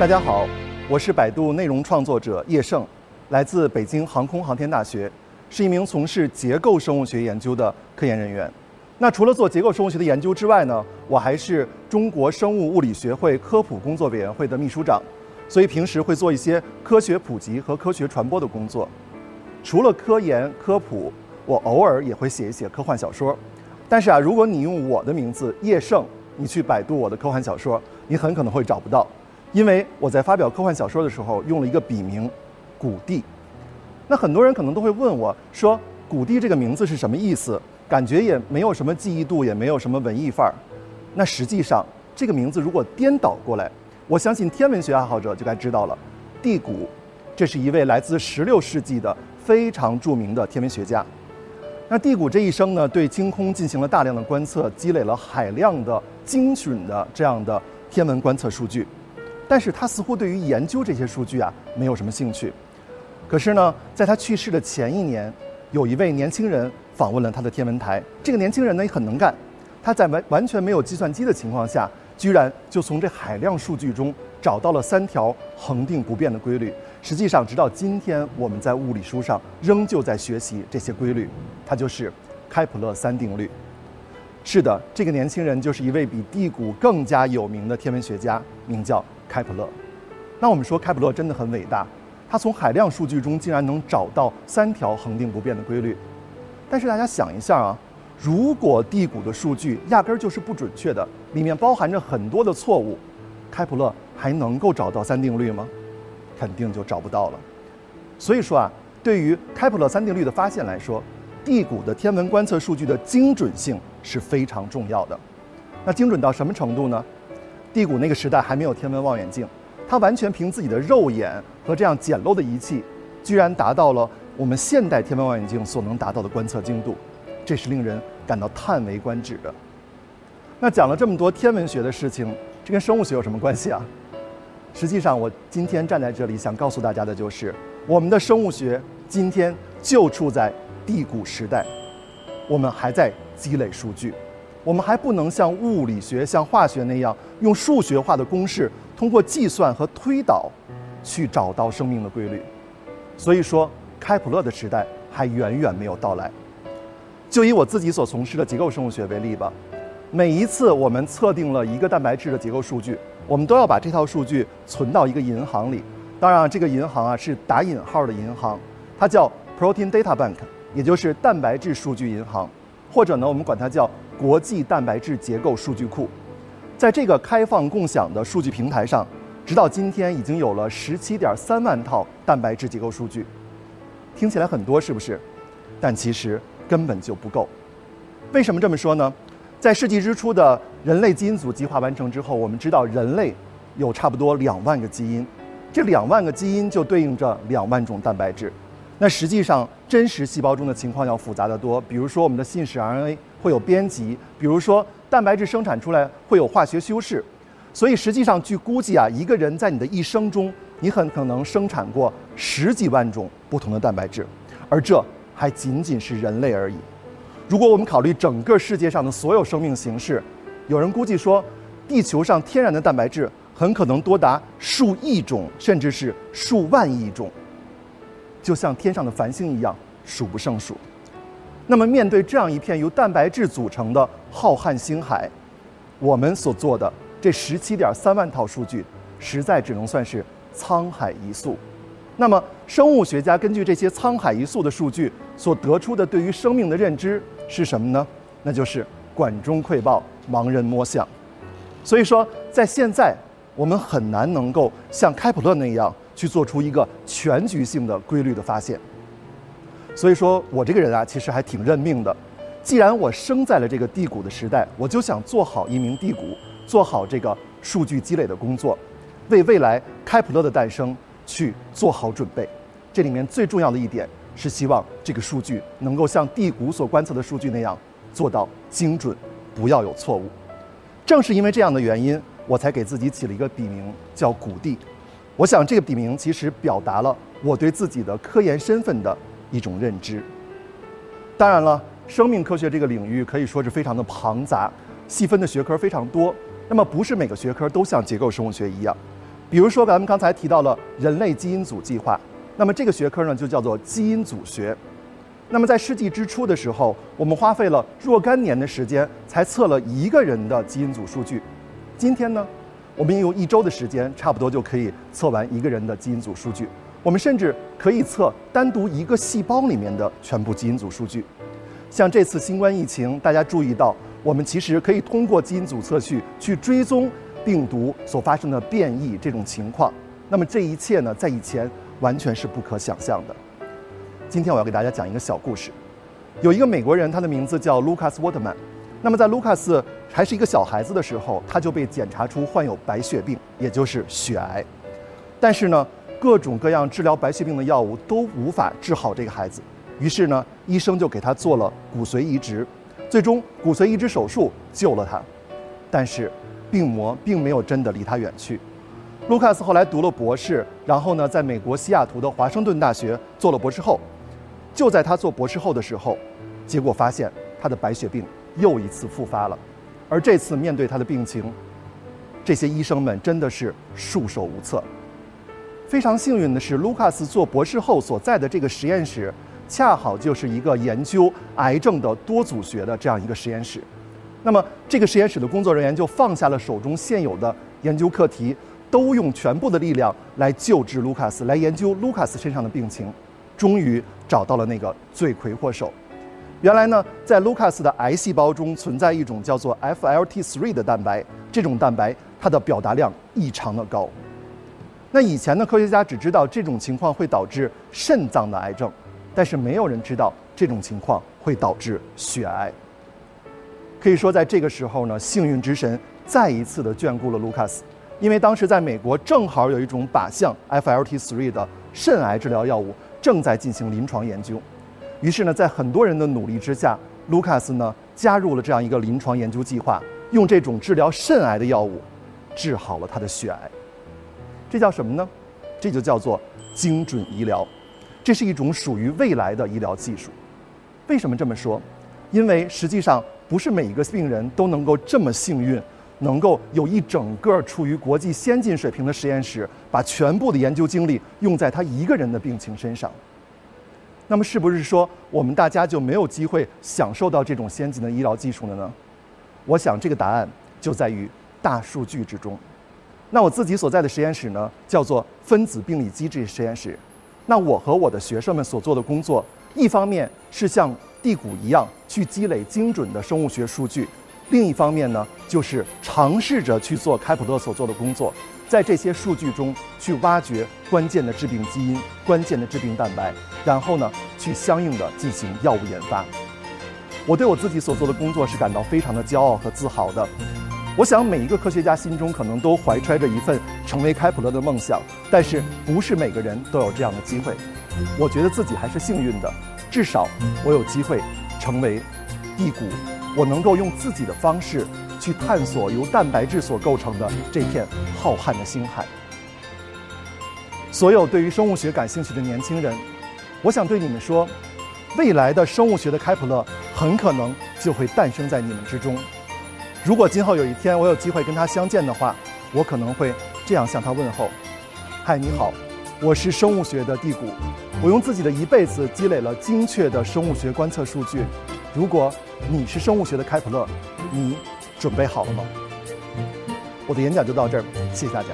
大家好，我是百度内容创作者叶盛，来自北京航空航天大学，是一名从事结构生物学研究的科研人员。那除了做结构生物学的研究之外呢，我还是中国生物物理学会科普工作委员会的秘书长，所以平时会做一些科学普及和科学传播的工作。除了科研科普，我偶尔也会写一写科幻小说。但是啊，如果你用我的名字叶盛，你去百度我的科幻小说，你很可能会找不到。因为我在发表科幻小说的时候用了一个笔名“谷地”，那很多人可能都会问我说：“谷地这个名字是什么意思？感觉也没有什么记忆度，也没有什么文艺范儿。”那实际上，这个名字如果颠倒过来，我相信天文学爱好者就该知道了。地谷，这是一位来自16世纪的非常著名的天文学家。那地谷这一生呢，对星空进行了大量的观测，积累了海量的精准的这样的天文观测数据。但是他似乎对于研究这些数据啊没有什么兴趣。可是呢，在他去世的前一年，有一位年轻人访问了他的天文台。这个年轻人呢也很能干，他在完完全没有计算机的情况下，居然就从这海量数据中找到了三条恒定不变的规律。实际上，直到今天，我们在物理书上仍旧在学习这些规律。它就是开普勒三定律。是的，这个年轻人就是一位比地谷更加有名的天文学家，名叫。开普勒，那我们说开普勒真的很伟大，他从海量数据中竟然能找到三条恒定不变的规律。但是大家想一下啊，如果地谷的数据压根儿就是不准确的，里面包含着很多的错误，开普勒还能够找到三定律吗？肯定就找不到了。所以说啊，对于开普勒三定律的发现来说，地谷的天文观测数据的精准性是非常重要的。那精准到什么程度呢？地谷那个时代还没有天文望远镜，他完全凭自己的肉眼和这样简陋的仪器，居然达到了我们现代天文望远镜所能达到的观测精度，这是令人感到叹为观止的。那讲了这么多天文学的事情，这跟生物学有什么关系啊？实际上，我今天站在这里想告诉大家的就是，我们的生物学今天就处在地谷时代，我们还在积累数据。我们还不能像物理学、像化学那样用数学化的公式，通过计算和推导，去找到生命的规律。所以说，开普勒的时代还远远没有到来。就以我自己所从事的结构生物学为例吧，每一次我们测定了一个蛋白质的结构数据，我们都要把这套数据存到一个银行里。当然，这个银行啊是打引号的银行，它叫 Protein Data Bank，也就是蛋白质数据银行，或者呢，我们管它叫。国际蛋白质结构数据库，在这个开放共享的数据平台上，直到今天已经有了十七点三万套蛋白质结构数据。听起来很多，是不是？但其实根本就不够。为什么这么说呢？在世纪之初的人类基因组计划完成之后，我们知道人类有差不多两万个基因，这两万个基因就对应着两万种蛋白质。那实际上，真实细胞中的情况要复杂得多。比如说，我们的信使 RNA 会有编辑；比如说，蛋白质生产出来会有化学修饰。所以，实际上据估计啊，一个人在你的一生中，你很可能生产过十几万种不同的蛋白质，而这还仅仅是人类而已。如果我们考虑整个世界上的所有生命形式，有人估计说，地球上天然的蛋白质很可能多达数亿种，甚至是数万亿种。就像天上的繁星一样，数不胜数。那么，面对这样一片由蛋白质组成的浩瀚星海，我们所做的这十七点三万套数据，实在只能算是沧海一粟。那么，生物学家根据这些沧海一粟的数据所得出的对于生命的认知是什么呢？那就是管中窥豹，盲人摸象。所以说，在现在，我们很难能够像开普勒那样。去做出一个全局性的规律的发现。所以说我这个人啊，其实还挺认命的。既然我生在了这个地谷的时代，我就想做好一名地谷，做好这个数据积累的工作，为未来开普勒的诞生去做好准备。这里面最重要的一点是希望这个数据能够像地谷所观测的数据那样做到精准，不要有错误。正是因为这样的原因，我才给自己起了一个笔名叫谷地。我想，这个笔名其实表达了我对自己的科研身份的一种认知。当然了，生命科学这个领域可以说是非常的庞杂，细分的学科非常多。那么不是每个学科都像结构生物学一样。比如说咱们刚才提到了人类基因组计划，那么这个学科呢就叫做基因组学。那么在世纪之初的时候，我们花费了若干年的时间才测了一个人的基因组数据。今天呢，我们用一周的时间，差不多就可以测完一个人的基因组数据。我们甚至可以测单独一个细胞里面的全部基因组数据。像这次新冠疫情，大家注意到，我们其实可以通过基因组测序去追踪病毒所发生的变异这种情况。那么这一切呢，在以前完全是不可想象的。今天我要给大家讲一个小故事。有一个美国人，他的名字叫卢卡斯·沃特曼。那么在卢卡斯还是一个小孩子的时候，他就被检查出患有白血病，也就是血癌。但是呢，各种各样治疗白血病的药物都无法治好这个孩子。于是呢，医生就给他做了骨髓移植，最终骨髓移植手术救了他。但是，病魔并没有真的离他远去。卢卡斯后来读了博士，然后呢，在美国西雅图的华盛顿大学做了博士后。就在他做博士后的时候，结果发现他的白血病又一次复发了，而这次面对他的病情，这些医生们真的是束手无策。非常幸运的是，卢卡斯做博士后所在的这个实验室，恰好就是一个研究癌症的多组学的这样一个实验室。那么，这个实验室的工作人员就放下了手中现有的研究课题，都用全部的力量来救治卢卡斯，来研究卢卡斯身上的病情。终于找到了那个罪魁祸首。原来呢，在卢卡斯的癌细胞中存在一种叫做 FLT3 的蛋白，这种蛋白它的表达量异常的高。那以前的科学家只知道这种情况会导致肾脏的癌症，但是没有人知道这种情况会导致血癌。可以说，在这个时候呢，幸运之神再一次的眷顾了卢卡斯，因为当时在美国正好有一种靶向 FLT3 的肾癌治疗药物。正在进行临床研究，于是呢，在很多人的努力之下，卢卡斯呢加入了这样一个临床研究计划，用这种治疗肾癌的药物，治好了他的血癌。这叫什么呢？这就叫做精准医疗，这是一种属于未来的医疗技术。为什么这么说？因为实际上不是每一个病人都能够这么幸运。能够有一整个处于国际先进水平的实验室，把全部的研究精力用在他一个人的病情身上。那么，是不是说我们大家就没有机会享受到这种先进的医疗技术了呢？我想，这个答案就在于大数据之中。那我自己所在的实验室呢，叫做分子病理机制实验室。那我和我的学生们所做的工作，一方面是像地谷一样去积累精准的生物学数据。另一方面呢，就是尝试着去做开普勒所做的工作，在这些数据中去挖掘关键的致病基因、关键的致病蛋白，然后呢，去相应的进行药物研发。我对我自己所做的工作是感到非常的骄傲和自豪的。我想每一个科学家心中可能都怀揣着一份成为开普勒的梦想，但是不是每个人都有这样的机会。我觉得自己还是幸运的，至少我有机会成为一股。我能够用自己的方式去探索由蛋白质所构成的这片浩瀚的星海。所有对于生物学感兴趣的年轻人，我想对你们说，未来的生物学的开普勒很可能就会诞生在你们之中。如果今后有一天我有机会跟他相见的话，我可能会这样向他问候：“嗨，你好，我是生物学的蒂谷，我用自己的一辈子积累了精确的生物学观测数据。”如果你是生物学的开普勒，你准备好了吗？我的演讲就到这儿，谢谢大家。